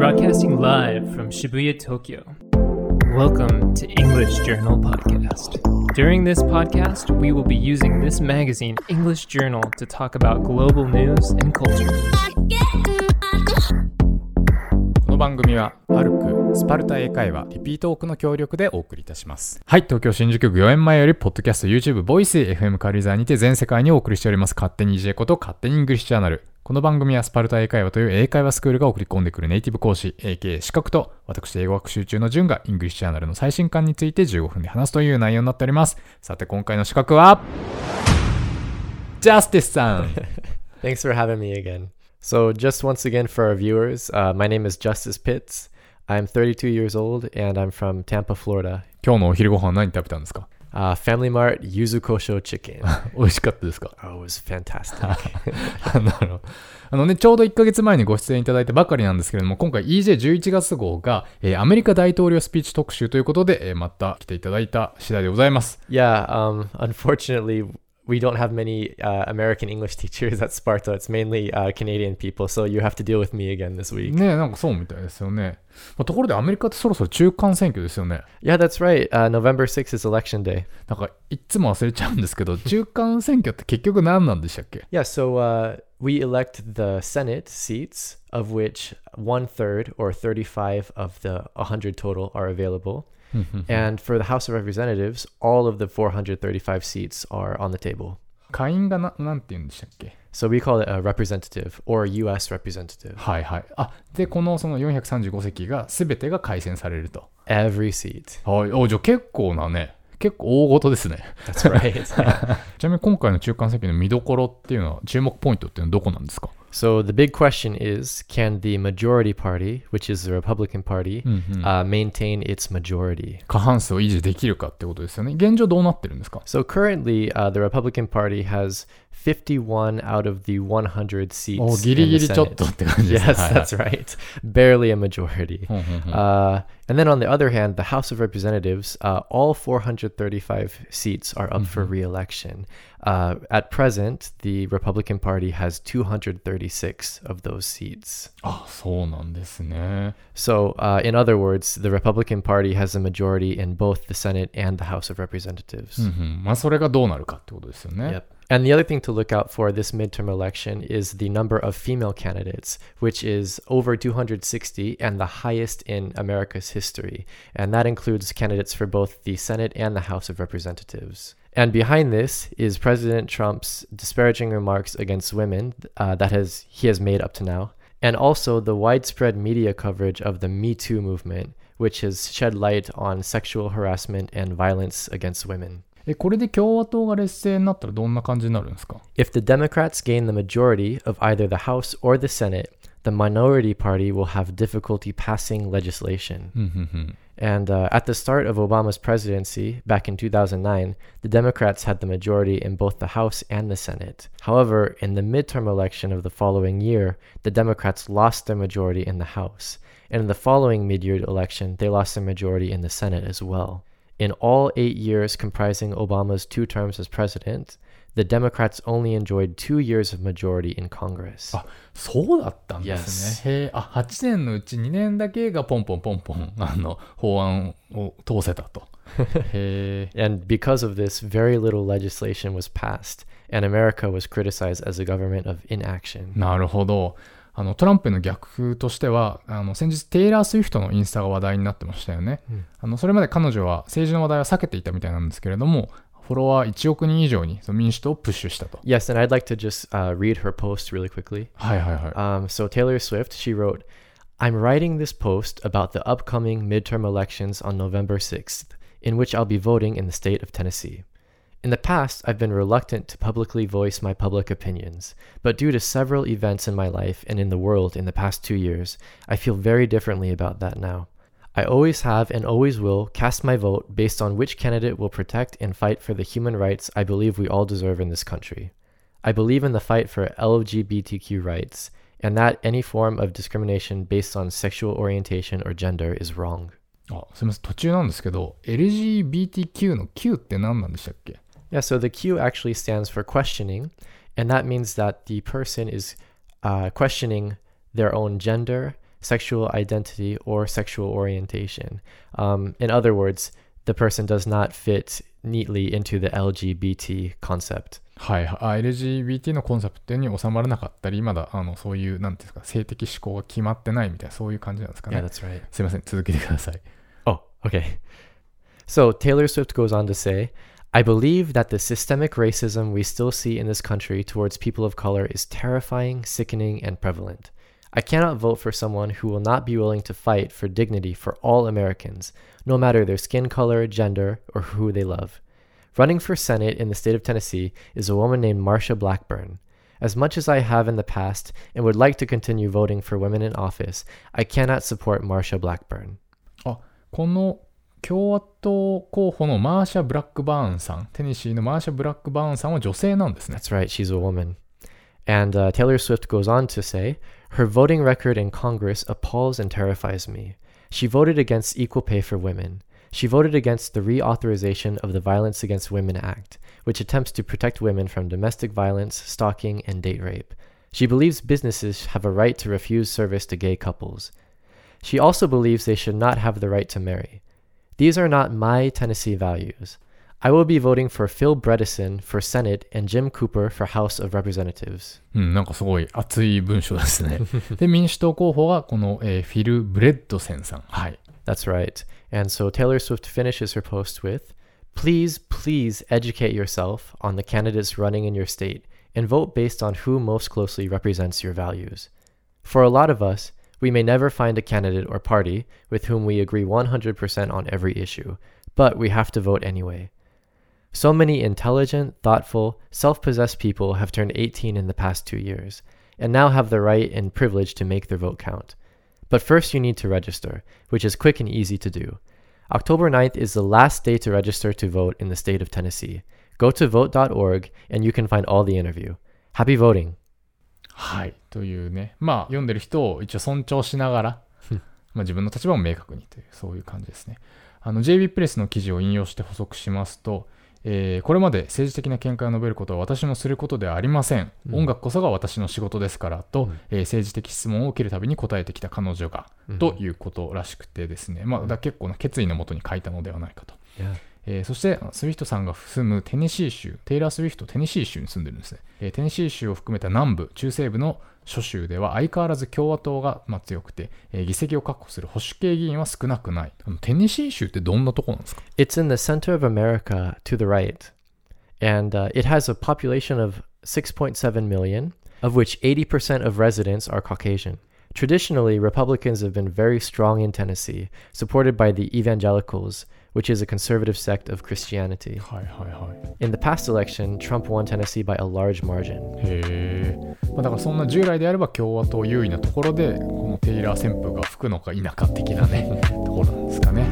Broadcasting live from Shibuya, Tokyo. Welcome to English Journal Podcast. During this podcast, we will be using this magazine, English Journal, to talk about global news and culture. この番組はパルクスパルタ英会話リピートオークの協力でお送りいたしますはい東京新宿区4円前よりポッドキャスト YouTube ボイス FM カリザーにて全世界にお送りしております勝手に EJ こと勝手にイングリッシュチャンネルこの番組はスパルタ英会話という英会話スクールが送り込んでくるネイティブ講師 AK 資格と私英語学習中の順がイングリッシュジャーナルの最新刊について15分で話すという内容になっておりますさて今回の刺客はジャスティスさん Thanks for having me again. So, just once again for our viewers, uh, my name is Justice Pitts. I'm 32 years old and I'm from Tampa, Florida. 今日のお昼ご飯何食べたんですか？Uh, Family Mart Yuzu Kosho Chicken. 美味しかったですか？Oh, it was fantastic. なるほど。あのね、ちょうど1ヶ月前にご出演いただいたばかりなんですけれども、今回 EJ11 月号が、えーアメリカ大統領スピーチ特集ということで、えーまた来ていただいた次第でございます。yeah, um, unfortunately, we don't have many uh, American English teachers at Sparta. It's mainly uh, Canadian people, so you have to deal with me again this week. ねえ、なんかそうみたいですよね。まあところでアメリカってそろそろ中間選挙ですよね。 Yeah, that's right. Uh, November 6th is election day. なんかいっつも忘れちゃうんですけど、中間選挙って結局何なんでしたっけ Yeah, so uh, we elect the Senate seats, of which one third or 35 of the 100 total are available. And for the House of Representatives, all of the 435 seats are on the table. 下院がな、なんて言うんでしたっけ So we call it a representative or US representative. はいはい。あ、で、このその435席が全てが改選されると。Every seat. はい。お、じゃあ結構なね、結構大事ですね。That's right. ちなみに今回の中間選挙の見どころっていうのは、注目ポイントっていうのはどこなんですか so the big question is can the majority party, which is the Republican Party, uh, maintain its majority? 過半数を維持できるかってことですよね。現状どうなってるんですか So currently, uh, the Republican Party has 51 out of the 100 seats. お in ギリギ the リちょっと Senate. って感じです Yes, ね。はいはい that's right. Barely a majority. うんうんうん Uh, and then on the other hand, the House of Representatives, uh, all 435 seats are up for re-election. Uh, at present, the Republican Party has 236 of those seats. あ、そうなんですね。 So, uh, in other words, the Republican Party has a majority in both the Senate and the House of Representatives. うんうん。まあ、それがどうなるかってことですよね。 Yep. And the other thing to look out for this midterm election is the number of female candidates, which is over 260 and the highest in America's history. And that includes candidates for both the Senate and the House of Representatives. And behind this is President Trump's disparaging remarks against women uh, that has he has made up to now, and also the widespread media coverage of the Me Too movement, which has shed light on sexual harassment and violence against women. え、これで共和党が劣勢になったらどんな感じになるんですか If the Democrats gain the majority of either the House or the Senate, the minority party will have difficulty passing legislation. うんうんうん。 And uh, at the start of Obama's presidency, back in 2009, the Democrats had the majority in both the House and the Senate. However, in the midterm election of the following year, the Democrats lost their majority in the House. And in the following mid year election, they lost their majority in the Senate as well. In all eight years comprising Obama's two terms as president, the Democrats only enjoyed two years of majority in Congress. あ、そうだったんですね。へえ、あ、8年のうち2年だけがポンポンポンポン、あの、法案を通せたと。へえ。 And because of this, very little legislation was passed, and America was criticized as a government of inaction. なるほど。 あのトランプの逆風としてはあの先日テイラー・スウィフトのインスタが話題になってましたよね、あのそれまで彼女は政治の話題は避けていたみたいなんですけれどもフォロワー1億人以上にその民主党をプッシュしたと Yes, and I'd like to just uh, read her post really quickly. はいはいはい、Um, so, Taylor Swift, she wrote, I'm writing this post about the upcoming midterm elections on November 6th, in which I'll be voting in the state of Tennessee. In the past, I've been reluctant to publicly voice my public opinions, but due to several events in my life and in the world in the past two years, I feel very differently about that now. I always have and always will cast my vote based on which candidate will protect and fight for the human rights I believe we all deserve in this country. I believe in the fight for LGBTQ rights, and that any form of discrimination based on sexual orientation or gender is wrong. あすみません途中なんですけど LGBTQ の Q って何なんでしたっけ Yeah, so the Q actually stands for questioning, and that means that the person is uh, questioning their own gender, sexual identity, or sexual orientation. Um, in other words, the person does not fit neatly into the LGBT concept. はい、あ LGBT のコンセプトに収まらなかったり、まだあのそういう、なんていうんですか、性的指向が決まってないみたいな、そういう感じなんですか Yeah, ね。 that's right. すいません、続けてください。 Oh, okay. So Taylor Swift goes on to say, I believe that the systemic racism we still see in this country towards people of color is terrifying, sickening, and prevalent. I cannot vote for someone who will not be willing to fight for dignity for all Americans, no matter their skin color, gender, or who they love. Running for Senate in the state of Tennessee is a woman named Marsha Blackburn. As much as I have in the past and would like to continue voting for women in office, I cannot support Marsha Blackburn. Oh, この共和党候補のマーシャ・ブラックバーンさん、テネシーのマーシャ・ブラックバーンさんは女性なんですね。 That's right, she's a woman. And uh, Taylor Swift goes on to say, Her voting record in Congress appalls and terrifies me. She voted against equal pay for women. She voted against the reauthorization of the Violence Against Women Act, which attempts to protect women from domestic violence, stalking, and date rape. She believes businesses have a right to refuse service to gay couples. She also believes they should not have the right to marry. These are not my Tennessee values. I will be voting for Phil Bredesen for Senate and Jim Cooper for House of Representatives. うん、なんかすごい熱い文章ですね。で、民主党候補がこの、えーフィル・ブレッドセンさん。はい。 That's right. And so Taylor Swift finishes her post with Please, please educate yourself on the candidates running in your state and vote based on who most closely represents your values. For a lot of us, we may never find a candidate or party with whom we agree 100% on every issue, but we have to vote anyway. So many intelligent, thoughtful, self possessed people have turned 18 in the past two years, and now have the right and privilege to make their vote count. But first, you need to register, which is quick and easy to do. October 9th is the last day to register to vote in the state of Tennessee. Go to vote.org and you can find all the interview. Happy voting! はい。というね、まあ、読んでる人を一応尊重しながら、まあ自分の立場も明確にという、そういう感じですね。あの、JB プレスの記事を引用して補足しますと、えーこれまで政治的な見解を述べることは私のすることではありません。うん音楽こそが私の仕事ですからと、うんえー政治的質問を受けるたびに答えてきた彼女が、ということらしくてですね、まあ、だ結構な決意のもとに書いたのではないかと。えーそして、スウィフトさんが住むテネシー州、テイラー・スウィフト、テネシー州に住んでるんですね。えーテネシー州を含めた南部、中西部の諸州では相変わらず共和党がまあ強くて、えー議席を確保する保守系議員は少なくない。あのテネシー州ってどんなとこなんですか It's in the center of America to the right, and uh, it has a population of 6.7 million, of which 80% of residents are Caucasian. Traditionally, Republicans have been very strong in Tennessee, supported by the evangelicals, which is a conservative sect of Christianity. In the past election, Trump won Tennessee by a large margin. へえ。まあ、だからそんな従来であれば共和党優位なところで、このテイラー旋風が吹くのか否か的なね、ところなんですかね。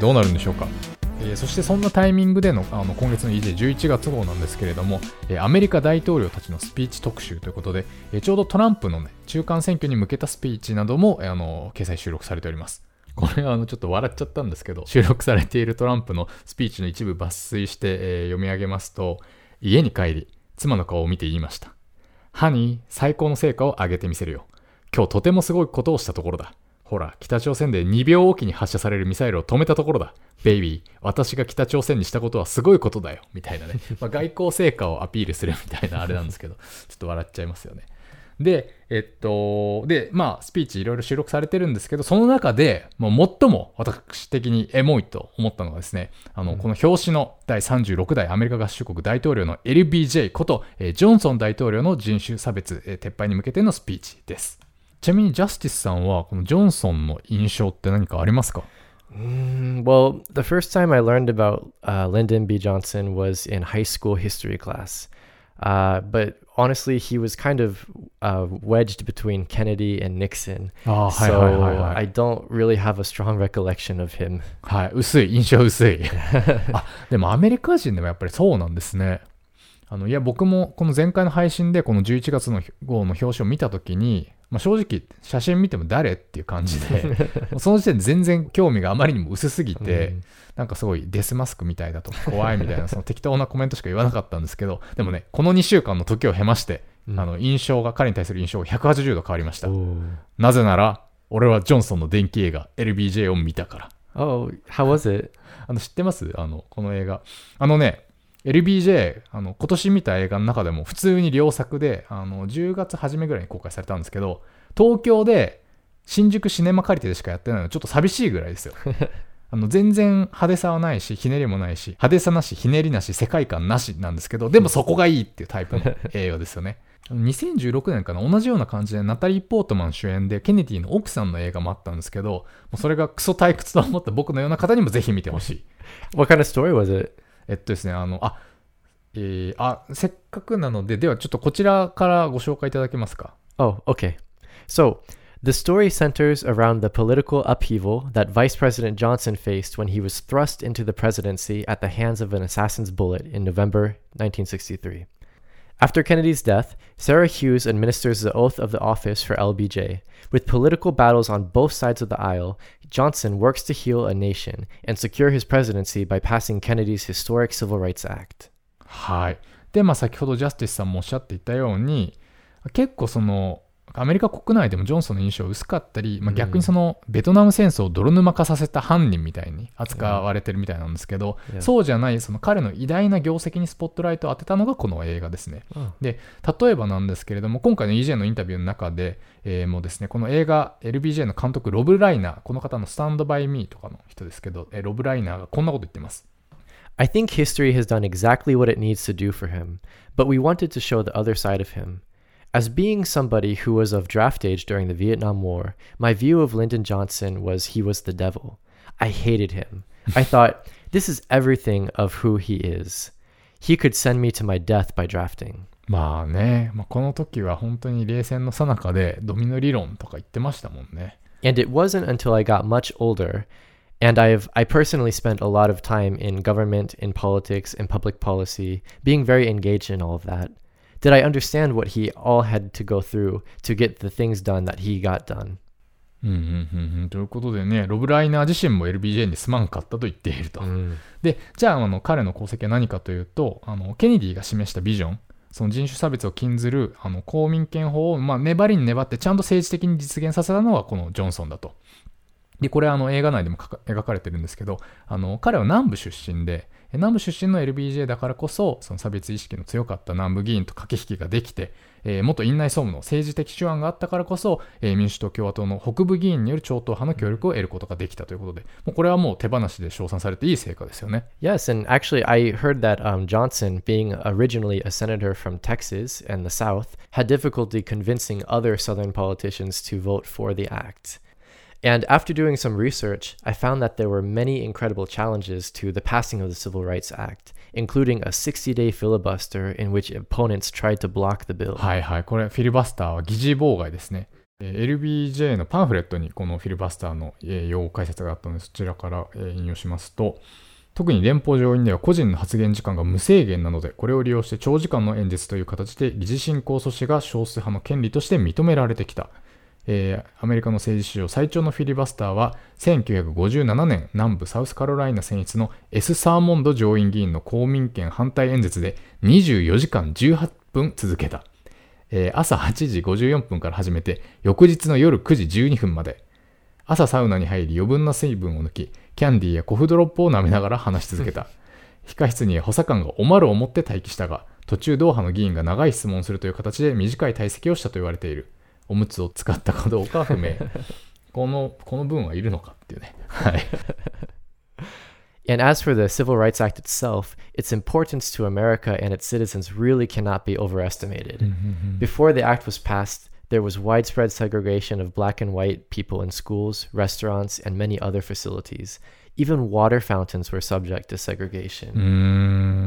どうなるんでしょうか。えーそしてそんなタイミングでのあの今月の EJ11 月号なんですけれども、えーアメリカ大統領たちのスピーチ特集ということで、えーちょうどトランプの、ね、中間選挙に向けたスピーチなども、えーあの掲載収録されております。これはあのちょっと笑っちゃったんですけど、収録されているトランプのスピーチの一部抜粋して、えー読み上げますと、家に帰り、妻の顔を見て言いました。ハニー、最高の成果を上げてみせるよ。今日とてもすごいことをしたところだ。ほら、北朝鮮で2秒おきに発射されるミサイルを止めたところだ。ベイビー、私が北朝鮮にしたことはすごいことだよ。みたいなね。まあ、外交成果をアピールするみたいなあれなんですけど、ちょっと笑っちゃいますよね。で、えっと、で、まあ、スピーチいろいろ収録されてるんですけど、その中で、もう最も私的にエモいと思ったのがですね、あの、この表紙の第36代アメリカ合衆国大統領の LBJ こと、えージョンソン大統領の人種差別、えー撤廃に向けてのスピーチです。ちなみにジャスティスさんは、このジョンソンの印象って何かありますか Mm, well, the first time I learned about uh, Lyndon B. Johnson was in high school history class. Uh, but honestly, he was kind of uh, wedged between Kennedy and Nixon. So。I don't really have a strong recollection of him. はい、薄い、印象薄い。あ、でもアメリカ人でもやっぱりそうなんですね。あの、いや、僕もこの前回の配信でこの11月の号の表紙を見たときに、まあ、正直、写真見ても誰っていう感じで、その時点で全然興味があまりにも薄すぎて、なんかすごいデスマスクみたいだとか怖いみたいな、その適当なコメントしか言わなかったんですけど、でもね、この2週間の時を経まして、うんあの、印象が、彼に対する印象が180度変わりました。Oh. なぜなら、俺はジョンソンの電気映画 LBJ を見たから。oh, how was it? あの知ってます？あのこの映画。あのね、LBJ、あの今年見た映画の中でも普通に良作で、あの10月初めぐらいに公開されたんですけど、東京で新宿シネマ借りてでしかやってないのちょっと寂しいぐらいですよ。あの全然派手さはないし、ひねりもないし、派手さなし、ひねりなし、世界観なしなんですけど、でもそこがいいっていうタイプの 映画ですよね。2016年かな同じような感じでナタリー・ポートマン主演でケネディの奥さんの映画もあったんですけどもうそれがクソ退屈と思った僕のような方にもぜひ見てほしい What kind of story was it? えっとですね、あの、あ、えーあ、せっかくなので、ではちょっとこちらからご紹介いただけますか。 Oh, okay. So, the story centers around the political upheaval that Vice President Johnson faced when he was thrust into the presidency at the hands of an assassin's bullet in November 1963. After Kennedy's death, Sarah Hughes administers the oath of the office for LBJ. With political battles on both sides of the aisle, Johnson works to heal a nation and secure his presidency by passing Kennedy's historic Civil Rights Act. はい。で、まあ先ほどジャスティスさんもおっしゃっていたように、結構その、 アメリカ国内でもジョンソンの印象薄かったり、まあ、逆にそのベトナム戦争を泥沼化させた犯人みたいに扱われてるみたいなんですけど、Yeah. そうじゃないその彼の偉大な業績にスポットライトを当てたのがこの映画ですね。Oh. で例えばなんですけれども今回の EJ のインタビューの中で、えーもうですねこの映画 LBJ の監督ロブ・ライナーこの方の「スタンド・バイ・ミー」とかの人ですけど、えーロブ・ライナーがこんなこと言ってます。I think history has done exactly what it needs to do for him, but we wanted to show the other side of him. As being somebody who was of draft age during the Vietnam War, my view of Lyndon Johnson was he was the devil. I hated him. I thought, this is everything of who he is. He could send me to my death by drafting. まあね、まあ、この時は本当に冷戦の最中でドミノ理論とか言ってましたもんね。 And it wasn't until I got much older and I've I personally spent a lot of time in government, in politics, in public policy, being very engaged in all of that. Did I understand what he all had to go through to get the things done that he got done? うんうんうんうん、ということでね、ロブ・ライナー自身も LBJ にすまんかったと言っていると。で、じゃああの彼の功績は何かというと、あのケネディが示したビジョン、その人種差別を禁ずるあの公民権法を、まあ、粘りに粘ってちゃんと政治的に実現させたのがこのジョンソンだと。で、これあの映画内でも描かれてるんですけど、あの彼は南部出身で、え南部出身の LBJ だからこそ、その差別意識の強かった南部議員と駆け引きができて、えー元院内総務の政治的手腕があったからこそ、えー民主党共和党の北部議員による超党派の協力を得ることができたということで、もうこれはもう手放しで称賛されていい成果ですよね。Yes, and actually, I heard that um, Johnson, being originally a senator from Texas and the South, had difficulty convincing other Southern politicians to vote for the act. And after doing some research, I found that there were many incredible challenges to the passing of the Civil Rights Act, including a 60 day filibuster in which opponents tried to block the bill. はいはい、これフィリバスターは議事妨害ですね。えー LBJ のパンフレットにこのフィリバスターの、えー用語解説があったのでそちらから、えー引用しますと特に連邦上院では個人の発言時間が無制限なのでこれを利用して長時間の演説という形で議事進行阻止が少数派の権利として認められてきた、えーアメリカの政治史上最長のフィリバスターは1957年南部サウスカロライナ選出の S・ サーモンド上院議員の公民権反対演説で24時間18分続けたえー朝8時54分から始めて、翌日の夜9時12分まで。朝サウナに入り余分な水分を抜き、キャンディーやコフドロップを舐めながら話し続けた。控室に補佐官がおまるを持って待機したが、途中同派の議員が長い質問をするという形で短い退席をしたと言われている。おむつを使ったかどうかは不明。この、この文はいるのかっていうね。はい。 And as for the Civil Rights Act itself, its importance to America and its citizens really cannot be overestimated. Before the act was passed, there was widespread segregation of black and white people in schools, restaurants, and many other facilities. even water fountains were subject to segregation. うー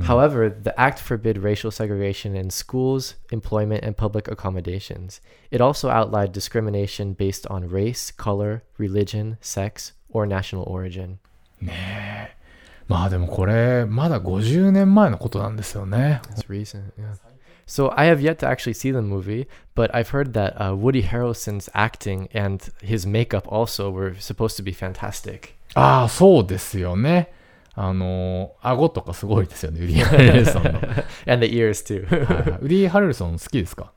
ん However, the act forbid racial segregation in schools, employment, and public accommodations. It also outlawed discrimination based on race, color, religion, sex, or national origin. ねえまあでもこれまだ50年前のことなんですよね That's recent, yeah. So I have yet to actually see the movie, but I've heard that uh, Woody Harrelson's acting and his makeup also were supposed to be fantastic. ああそうですよねあの顎とかすごいですよねウディ・ハレルソンの、はい and the ears too. はいウディ・ハレルソン好きですか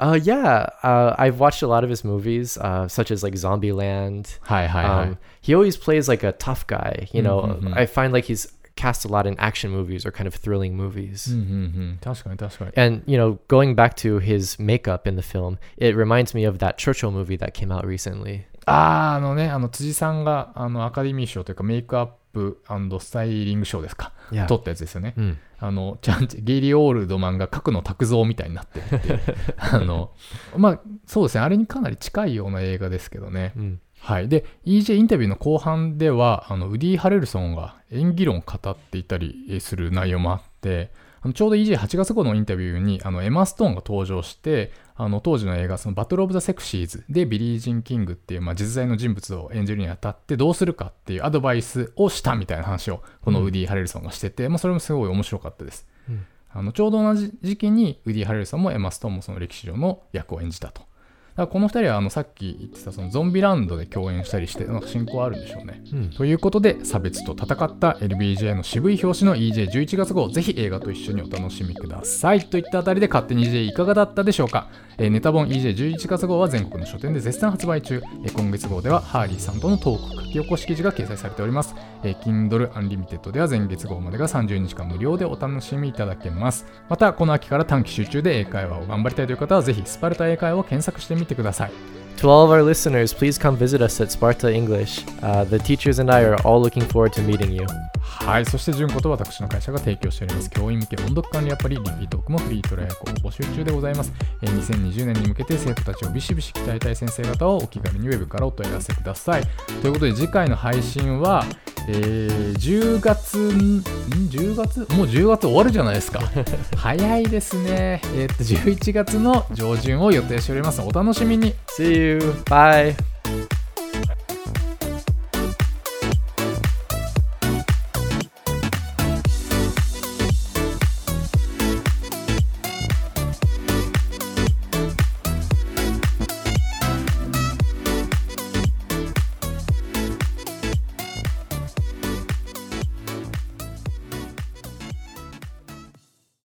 uh, yeah, uh, I've watched a lot of his movies, uh, such as like Zombieland. はいはいはい、 Um, he always plays like a tough guy. You know, Mhm, mhm. I find like he's cast a lot in action movies or kind of thrilling movies. うんうんうん確かに確かに And you know, going back to his makeup in the film, it reminds me of that Churchill movie that came out recently. あああのねあの辻さんがあのアカデミー賞というかメイクアップスタイリング賞ですか.取ったやつですよね Mm. あのちゃんとゲイリー・オールドマンが角野卓造みたいになってるって あのまあそうですねあれにかなり近いような映画ですけどね うん。はい、で EJ インタビューの後半ではあのウディ・ハレルソンが演技論を語っていたりする内容もあってあのちょうど EJ8 月号のインタビューにあのエマ・ストーンが登場してあの当時の映画そのバトル・オブ・ザ・セクシーズでビリー・ジーン・キングっていう、まあ、実在の人物を演じるにあたってどうするかっていうアドバイスをしたみたいな話をこのウディ・ハレルソンがしてて、まあ、それもすごい面白かったです、うん。あのちょうど同じ時期にウディ・ハレルソンもエマ・ストーンもその歴史上の役を演じたとだからこの2人はあのさっき言ってたそのゾンビランドで共演したりしてなんか親交あるんでしょうね。Mm. ということで差別と戦った LBJ の渋い表紙の EJ11 月号ぜひ映画と一緒にお楽しみくださいといったあたりで勝手に EJ いかがだったでしょうか、えーネタ本 EJ11 月号は全国の書店で絶賛発売中、えー今月号ではハーリーさんとのトーク書き起こし記事が掲載されております、えー Kindle Unlimited では前月号までが30日間無料でお楽しみいただけます。またこの秋から短期集中で英会話を頑張りたいという方はぜひスパルタ英会話を検索してみてください。To all of our listeners, please come visit us at Sparta English. Uh, the teachers and I are all looking forward to meeting you. はい、そして純子と私の会社が提供しております。教員向け音読管理アプリリピートークもフリートライを募集中でございます、えー2020年に向けて生徒たちをビシビシ鍛えたい先生方はお気軽にウェブからお問い合わせください。ということで次回の配信は、えー10月ん？10月？もう10月終わるじゃないですか。早いですね。えーっと11月の上旬を予定しております。お楽しみに。See Bye.